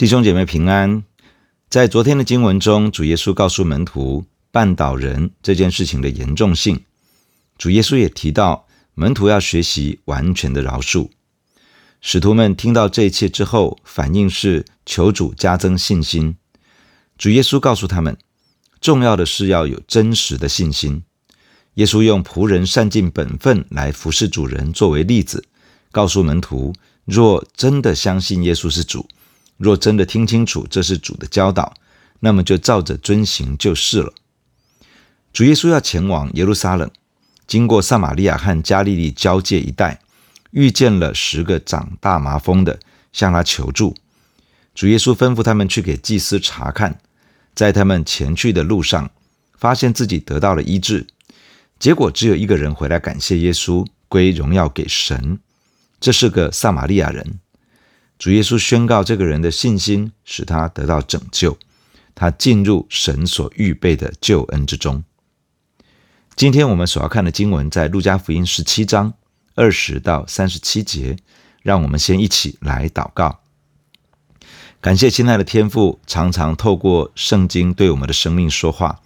弟兄姐妹平安。在昨天的经文中，主耶稣告诉门徒绊倒人这件事情的严重性。主耶稣也提到，门徒要学习完全的饶恕。使徒们听到这一切之后，反应是求主加增信心。主耶稣告诉他们，重要的是要有真实的信心。耶稣用仆人善尽本分来服侍主人作为例子，告诉门徒：若真的相信耶稣是主，若真的听清楚这是主的教导，那么就照着遵行就是了。主耶稣要前往耶路撒冷，经过撒玛利亚和加利利交界一带，遇见了十个长大麻风的，向他求助。主耶稣吩咐他们去给祭司查看，在他们前去的路上，发现自己得到了医治。结果只有一个人回来感谢耶稣，归荣耀给神。这是个撒玛利亚人。主耶稣宣告，这个人的信心使他得到拯救，他进入神所预备的救恩之中。今天我们所要看的经文在路加福音十七章二十到三十七节，让我们先一起来祷告。感谢亲爱的天父，常常透过圣经对我们的生命说话，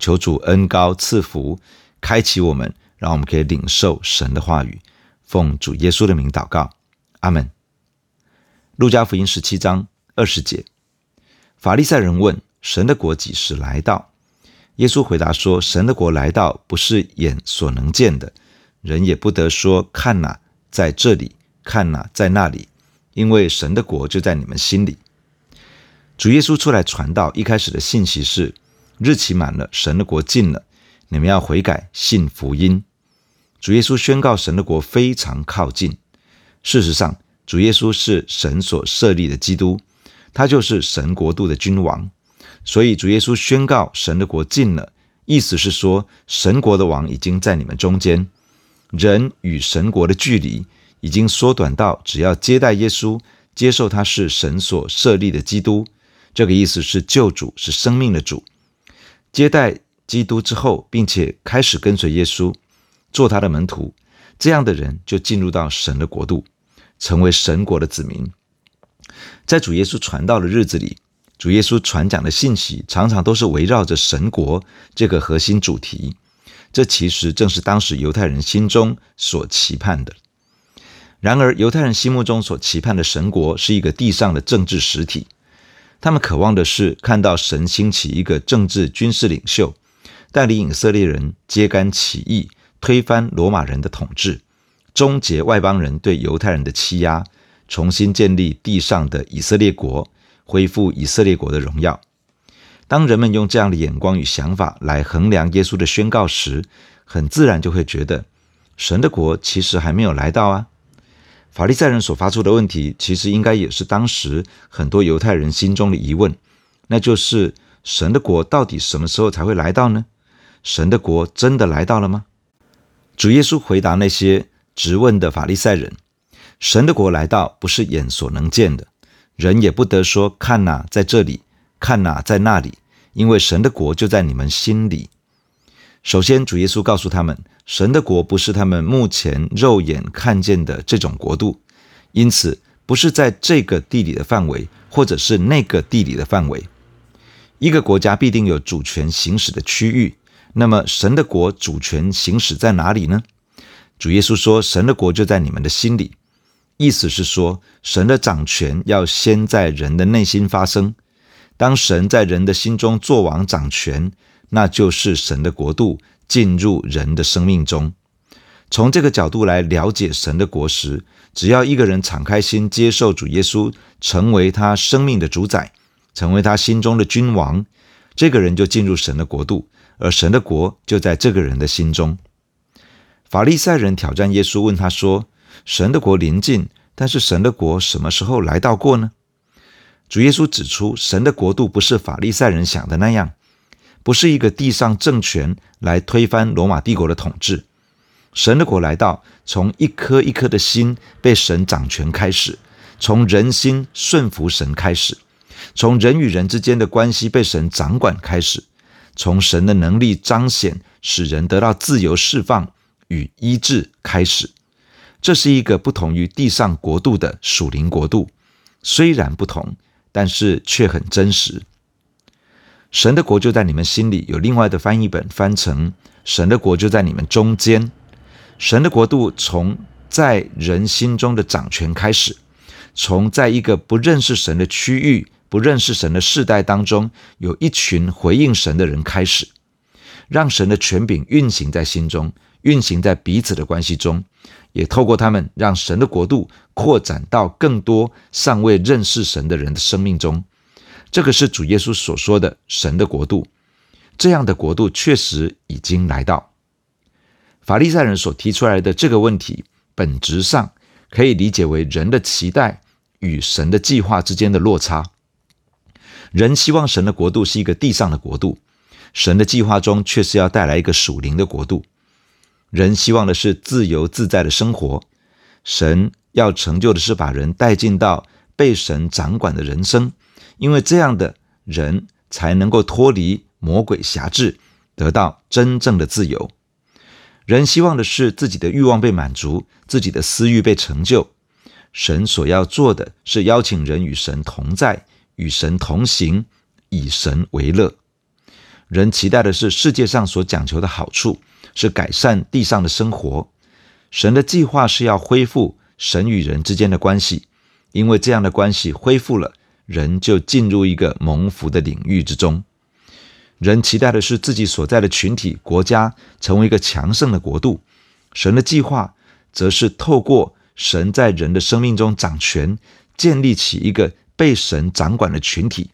求主恩高赐福，开启我们，让我们可以领受神的话语。奉主耶稣的名祷告，阿门。路加福音十七章二十节，法利赛人问：“神的国几时来到？”耶稣回答说：“神的国来到，不是眼所能见的，人也不得说看哪，在这里；看哪，在那里，因为神的国就在你们心里。”主耶稣出来传道，一开始的信息是：日期满了，神的国近了，你们要悔改，信福音。主耶稣宣告，神的国非常靠近。事实上，主耶稣是神所设立的基督，他就是神国度的君王，所以主耶稣宣告神的国近了，意思是说神国的王已经在你们中间，人与神国的距离已经缩短到只要接待耶稣，接受他是神所设立的基督，这个意思是救主是生命的主，接待基督之后，并且开始跟随耶稣，做他的门徒，这样的人就进入到神的国度。成为神国的子民，在主耶稣传道的日子里，主耶稣传讲的信息常常都是围绕着神国这个核心主题。这其实正是当时犹太人心中所期盼的。然而，犹太人心目中所期盼的神国是一个地上的政治实体，他们渴望的是看到神兴起一个政治军事领袖，带领以色列人揭竿起义，推翻罗马人的统治。终结外邦人对犹太人的欺压，重新建立地上的以色列国，恢复以色列国的荣耀。当人们用这样的眼光与想法来衡量耶稣的宣告时，很自然就会觉得，神的国其实还没有来到啊。法利赛人所发出的问题，其实应该也是当时很多犹太人心中的疑问，那就是神的国到底什么时候才会来到呢？神的国真的来到了吗？主耶稣回答那些。直问的法利赛人：“神的国来到，不是眼所能见的，人也不得说看哪，在这里；看哪，在那里，因为神的国就在你们心里。”首先，主耶稣告诉他们，神的国不是他们目前肉眼看见的这种国度，因此不是在这个地理的范围，或者是那个地理的范围。一个国家必定有主权行使的区域，那么神的国主权行使在哪里呢？主耶稣说：“神的国就在你们的心里。”意思是说，神的掌权要先在人的内心发生。当神在人的心中作王掌权，那就是神的国度进入人的生命中。从这个角度来了解神的国时，只要一个人敞开心接受主耶稣，成为他生命的主宰，成为他心中的君王，这个人就进入神的国度，而神的国就在这个人的心中。法利赛人挑战耶稣，问他说：“神的国临近，但是神的国什么时候来到过呢？”主耶稣指出，神的国度不是法利赛人想的那样，不是一个地上政权来推翻罗马帝国的统治。神的国来到，从一颗一颗的心被神掌权开始，从人心顺服神开始，从人与人之间的关系被神掌管开始，从神的能力彰显，使人得到自由释放。与医治开始，这是一个不同于地上国度的属灵国度。虽然不同，但是却很真实。神的国就在你们心里，有另外的翻译本翻成“神的国就在你们中间”。神的国度从在人心中的掌权开始，从在一个不认识神的区域、不认识神的世代当中，有一群回应神的人开始，让神的权柄运行在心中，运行在彼此的关系中，也透过他们，让神的国度扩展到更多尚未认识神的人的生命中。这个是主耶稣所说的神的国度，这样的国度确实已经来到。法利赛人所提出来的这个问题，本质上可以理解为人的期待与神的计划之间的落差。人希望神的国度是一个地上的国度，神的计划中却是要带来一个属灵的国度。人希望的是自由自在的生活，神要成就的是把人带进到被神掌管的人生。因为这样的人才能够脱离魔鬼辖制，得到真正的自由。人希望的是自己的欲望被满足，自己的私欲被成就。神所要做的是邀请人与神同在，与神同行，以神为乐。人期待的是世界上所讲求的好处，是改善地上的生活。神的计划是要恢复神与人之间的关系，因为这样的关系恢复了。人就进入一个蒙福的领域之中。人期待的是自己所在的群体、国家成为一个强盛的国度。神的计划则是透过神在人的生命中掌权，建立起一个被神掌管的群体，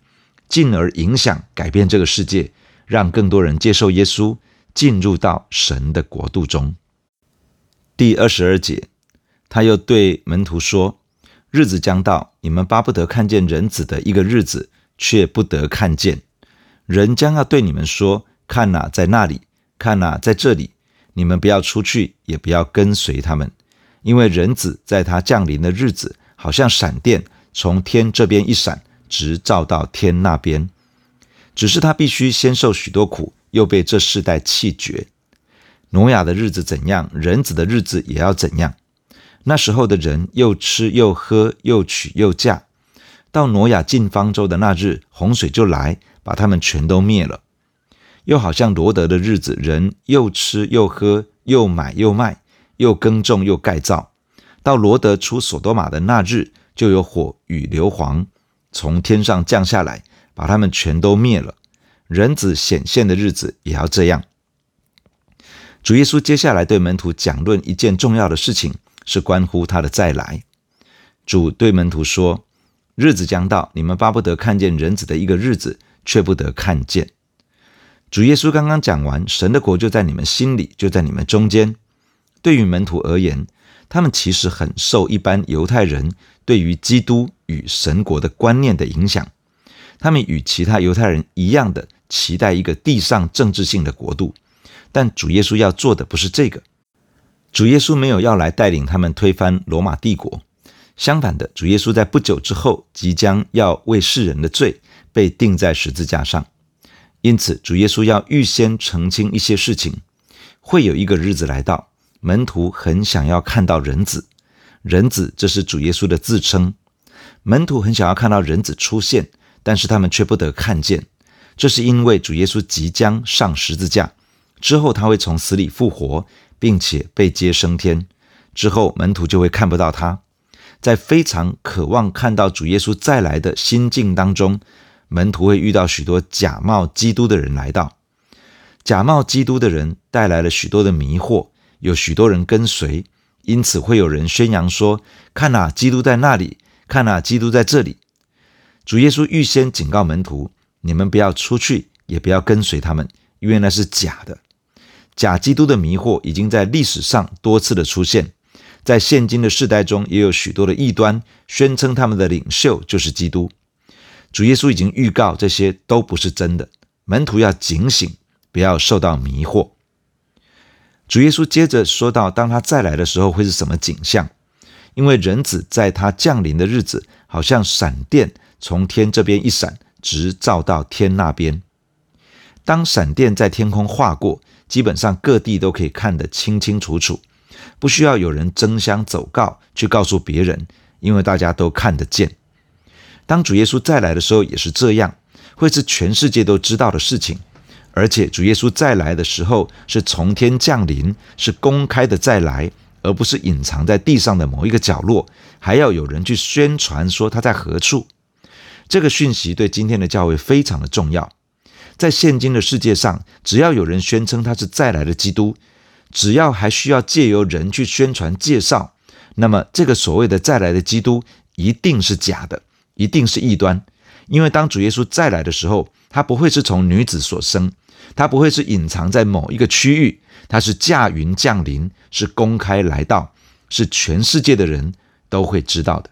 进而影响、改变这个世界，让更多人接受耶稣，进入到神的国度中。第二十二节，他又对门徒说。日子将到，你们巴不得看见人子的一个日子，却不得看见。人将要对你们说：“看哪，在那里；看哪，在这里。”你们不要出去，也不要跟随他们，因为人子在他降临的日子，好像闪电从天这边一闪，直照到天那边。只是他必须先受许多苦，又被这世代弃绝。挪亚的日子怎样，人子的日子也要怎样。那时候的人又吃又喝，又娶又嫁。到挪亚进方舟的那日，洪水就来，把他们全都灭了。又好像罗得的日子，人又吃又喝，又买又卖，又耕种又盖造。到罗得出所多玛的那日，就有火与硫磺从天上降下来，把他们全都灭了。人子显现的日子也要这样。主耶稣接下来对门徒讲论一件重要的事情。是关乎他的再来。主对门徒说：“日子将到，你们巴不得看见人子的一个日子，却不得看见。”主耶稣刚刚讲完，神的国就在你们心里，就在你们中间。对于门徒而言，他们其实很受一般犹太人对于基督与神国的观念的影响。他们与其他犹太人一样的期待一个地上政治性的国度，但主耶稣要做的不是这个。主耶稣没有要来带领他们推翻罗马帝国，相反的，主耶稣在不久之后即将要为世人的罪被钉在十字架上，因此主耶稣要预先澄清一些事情。会有一个日子来到，门徒很想要看到人子，人子这是主耶稣的自称，门徒很想要看到人子出现，但是他们却不得看见，这是因为主耶稣即将上十字架，之后他会从死里复活。并且被接升天之后，门徒就会看不到他。在非常渴望看到主耶稣再来的心境当中，门徒会遇到许多假冒基督的人来到。假冒基督的人带来了许多的迷惑，有许多人跟随，因此会有人宣扬说：“看哪，基督在那里；看哪，基督在这里。”主耶稣预先警告门徒：“你们不要出去，也不要跟随他们，因为那是假的。”假基督的迷惑已经在历史上多次的出现，在现今的世代中，也有许多的异端宣称他们的领袖就是基督。主耶稣已经预告这些都不是真的，门徒要警醒，不要受到迷惑。主耶稣接着说到，当他再来的时候会是什么景象？因为人子在他降临的日子，好像闪电从天这边一闪，直照到天那边。当闪电在天空划过，基本上各地都可以看得清清楚楚，不需要有人争相走告去告诉别人，因为大家都看得见。当主耶稣再来的时候也是这样，会是全世界都知道的事情。而且主耶稣再来的时候是从天降临，是公开的再来，而不是隐藏在地上的某一个角落，还要有人去宣传说他在何处。这个讯息对今天的教会非常的重要。在现今的世界上，只要有人宣称他是再来的基督，只要还需要借由人去宣传介绍，那么这个所谓的再来的基督一定是假的，一定是异端。因为当主耶稣再来的时候，他不会是从女子所生。他不会是隐藏在某一个区域，他是驾云降临，是公开来到，是全世界的人都会知道的。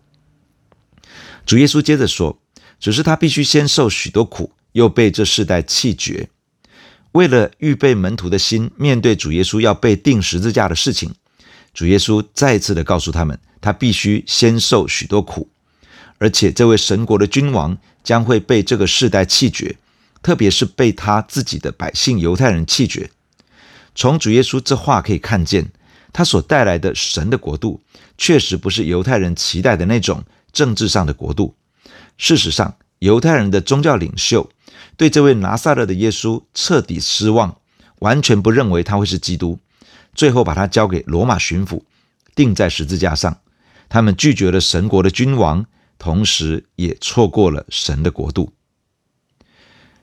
主耶稣接着说：“只是他必须先受许多苦，又被这世代弃绝。为了预备门徒的心，面对主耶稣要被钉十字架的事情，主耶稣再次的告诉他们，他必须先受许多苦，而且这位神国的君王将会被这个世代弃绝。”特别是被他自己的百姓犹太人弃绝。从主耶稣这话可以看见，他所带来的神的国度，确实不是犹太人期待的那种政治上的国度。事实上，犹太人的宗教领袖对这位拿撒勒的耶稣彻底失望，完全不认为他会是基督，最后把他交给罗马巡抚，钉在十字架上。他们拒绝了神国的君王，同时也错过了神的国度。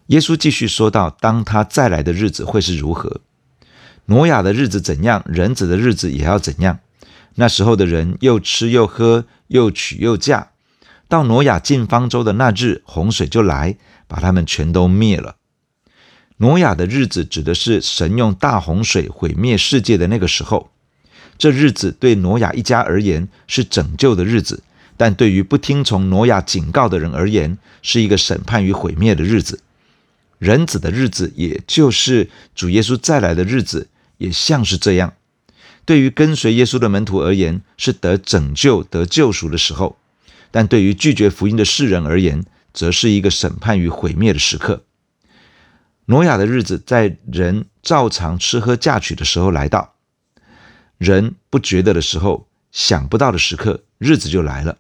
耶稣继续说道：“当他再来的日子会是如何？挪亚的日子怎样，人子的日子也要怎样。那时候的人又吃又喝，又娶又嫁。到挪亚进方舟的那日，洪水就来，把他们全都灭了。挪亚的日子指的是神用大洪水毁灭世界的那个时候。这日子对挪亚一家而言是拯救的日子，但对于不听从挪亚警告的人而言，是一个审判与毁灭的日子。”人子的日子，也就是主耶稣再来的日子，也像是这样。对于跟随耶稣的门徒而言，是得拯救、得救赎的时候；但对于拒绝福音的世人而言，则是一个审判与毁灭的时刻。挪亚的日子，在人照常吃喝嫁娶的时候来到，人不觉得的时候，想不到的时刻，日子就来了。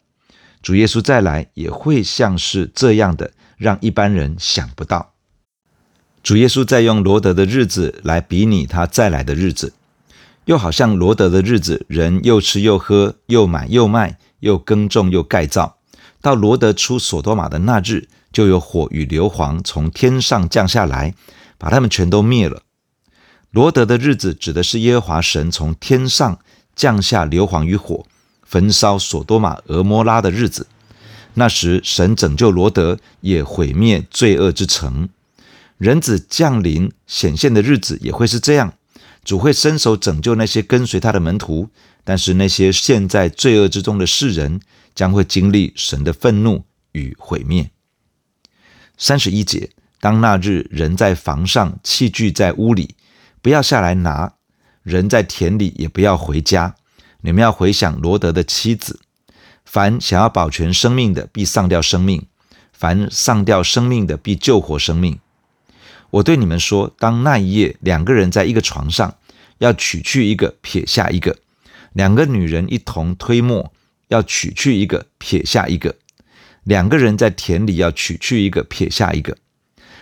主耶稣再来，也会像是这样的，让一般人想不到。主耶稣在用罗得的日子来比拟他再来的日子，又好像罗得的日子，人又吃又喝，又买又卖，又耕种又盖造。到罗得出所多玛的那日，就有火与硫磺从天上降下来，把他们全都灭了。罗德的日子指的是耶和华神从天上降下硫磺与火，焚烧所多玛、俄摩拉的日子。那时神拯救罗德，也毁灭罪恶之城。人子降临显现的日子也会是这样，主会伸手拯救那些跟随他的门徒，但是那些陷在罪恶之中的世人将会经历神的愤怒与毁灭。三十一节，当那日人在房上，器具在屋里，不要下来拿；人在田里，也不要回家。你们要回想罗得的妻子，凡想要保全生命的，必丧掉生命；凡丧掉生命的，必救活生命。我对你们说，当那一夜两个人在一个床上，要取去一个，撇下一个；两个女人一同推磨，要取去一个，撇下一个；两个人在田里，要取去一个，撇下一个。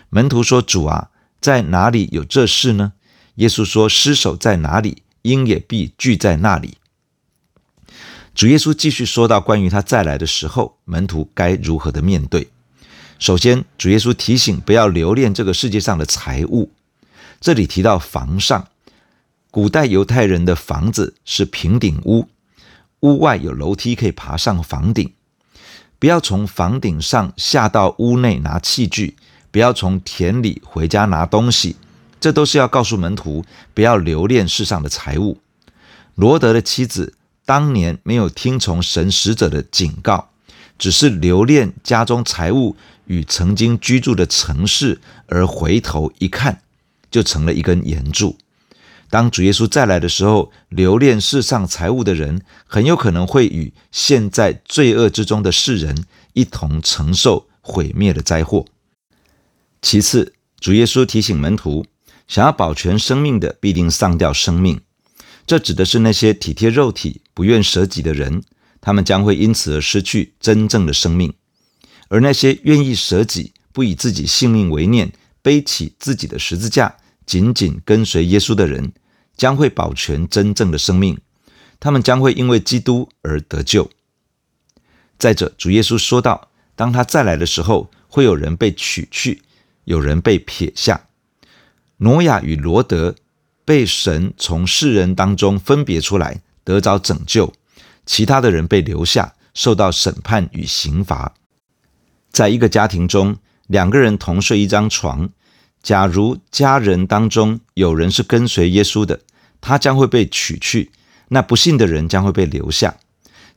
门徒说：“主啊，在哪里有这事呢？”耶稣说：“尸首在哪里，鹰也必聚在那里。”主耶稣继续说到关于他再来的时候，门徒该如何的面对。首先，主耶稣提醒不要留恋这个世界上的财物。这里提到房上，古代犹太人的房子是平顶屋，屋外有楼梯可以爬上房顶。不要从房顶上下到屋内拿器具，不要从田里回家拿东西。这都是要告诉门徒不要留恋世上的财物。罗德的妻子当年没有听从神使者的警告，只是留恋家中财物。与曾经居住的城市，而回头一看，就成了一根盐柱。当主耶稣再来的时候，留恋世上财物的人，很有可能会与现在罪恶之中的世人一同承受毁灭的灾祸。其次，主耶稣提醒门徒，想要保全生命的，必定丧掉生命。这指的是那些体贴肉体、不愿舍己的人，他们将会因此而失去真正的生命。而那些愿意舍己、不以自己性命为念、背起自己的十字架，紧紧跟随耶稣的人，将会保全真正的生命。他们将会因为基督而得救。再者，主耶稣说道：“当他再来的时候，会有人被取去，有人被撇下。挪亚与罗得被神从世人当中分别出来，得着拯救；其他的人被留下，受到审判与刑罚。在一个家庭中，两个人同睡一张床。假如家人当中有人是跟随耶稣的，他将会被取去；那不信的人将会被留下。”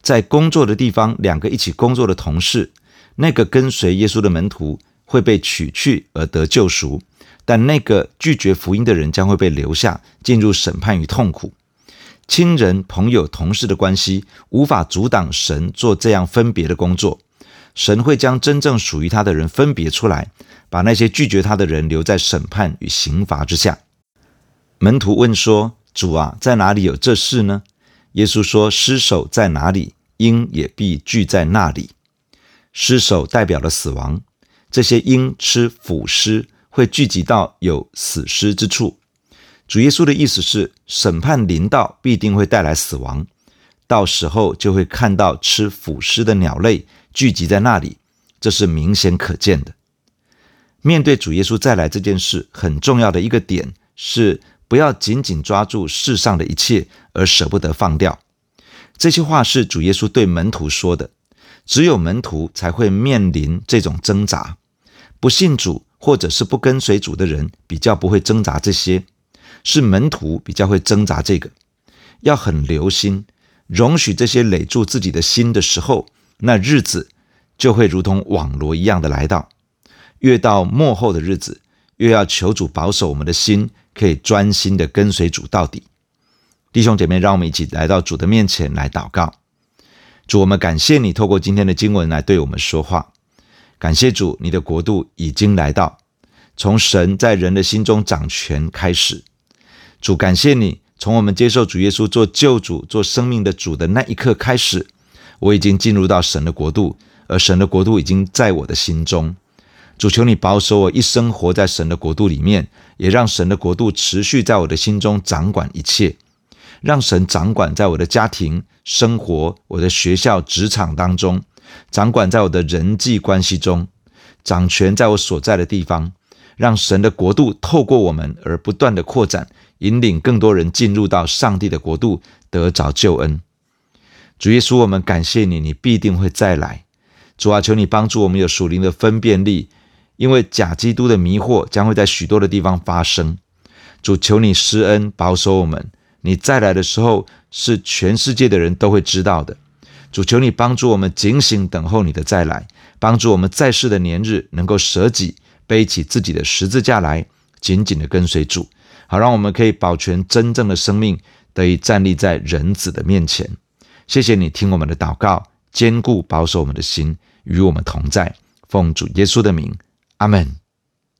在工作的地方，两个一起工作的同事，那个跟随耶稣的门徒会被取去而得救赎，但那个拒绝福音的人将会被留下，进入审判与痛苦。亲人、朋友、同事的关系无法阻挡神做这样分别的工作。神会将真正属于他的人分别出来，把那些拒绝他的人留在审判与刑罚之下。门徒问说：“主啊，在哪里有这事呢？”耶稣说：“尸首在哪里，鹰也必聚在那里。尸首代表了死亡，这些鹰吃腐尸，会聚集到有死尸之处。主耶稣的意思是，审判临到必定会带来死亡，到时候就会看到吃腐尸的鸟类聚集在那里，这是明显可见的。面对主耶稣再来这件事，很重要的一个点是。”不要紧紧抓住世上的一切而舍不得放掉。这些话是主耶稣对门徒说的。只有门徒才会面临这种挣扎。不信主或者是不跟随主的人比较不会挣扎这些，是门徒比较会挣扎这个。要很留心，容许这些累住自己的心的时候，那日子就会如同网罗一样的来到。越到末后的日子，越要求主保守我们的心。可以专心的跟随主到底，弟兄姐妹，让我们一起来到主的面前来祷告。主，我们感谢你透过今天的经文来对我们说话。感谢主，你的国度已经来到，从神在人的心中掌权开始。主，感谢你，从我们接受主耶稣做救主、做生命的主的那一刻开始，我已经进入到神的国度，而神的国度已经在我的心中。主，求你保守我一生活在神的国度里面，也让神的国度持续在我的心中掌管一切，让神掌管在我的家庭生活、我的学校、职场当中，掌管在我的人际关系中，掌权在我所在的地方，让神的国度透过我们而不断的扩展，引领更多人进入到上帝的国度，得着救恩。主耶稣，我们感谢你，你必定会再来。主啊，求你帮助我们有属灵的分辨力。因为假基督的迷惑将会在许多的地方发生，主求你施恩保守我们。你再来的时候是全世界的人都会知道的。主求你帮助我们警醒等候你的再来，帮助我们在世的年日能够舍己，背起自己的十字架来，紧紧的跟随主，好让我们可以保全真正的生命，得以站立在人子的面前。谢谢你听我们的祷告，坚固保守我们的心，与我们同在。奉主耶稣的名。阿门。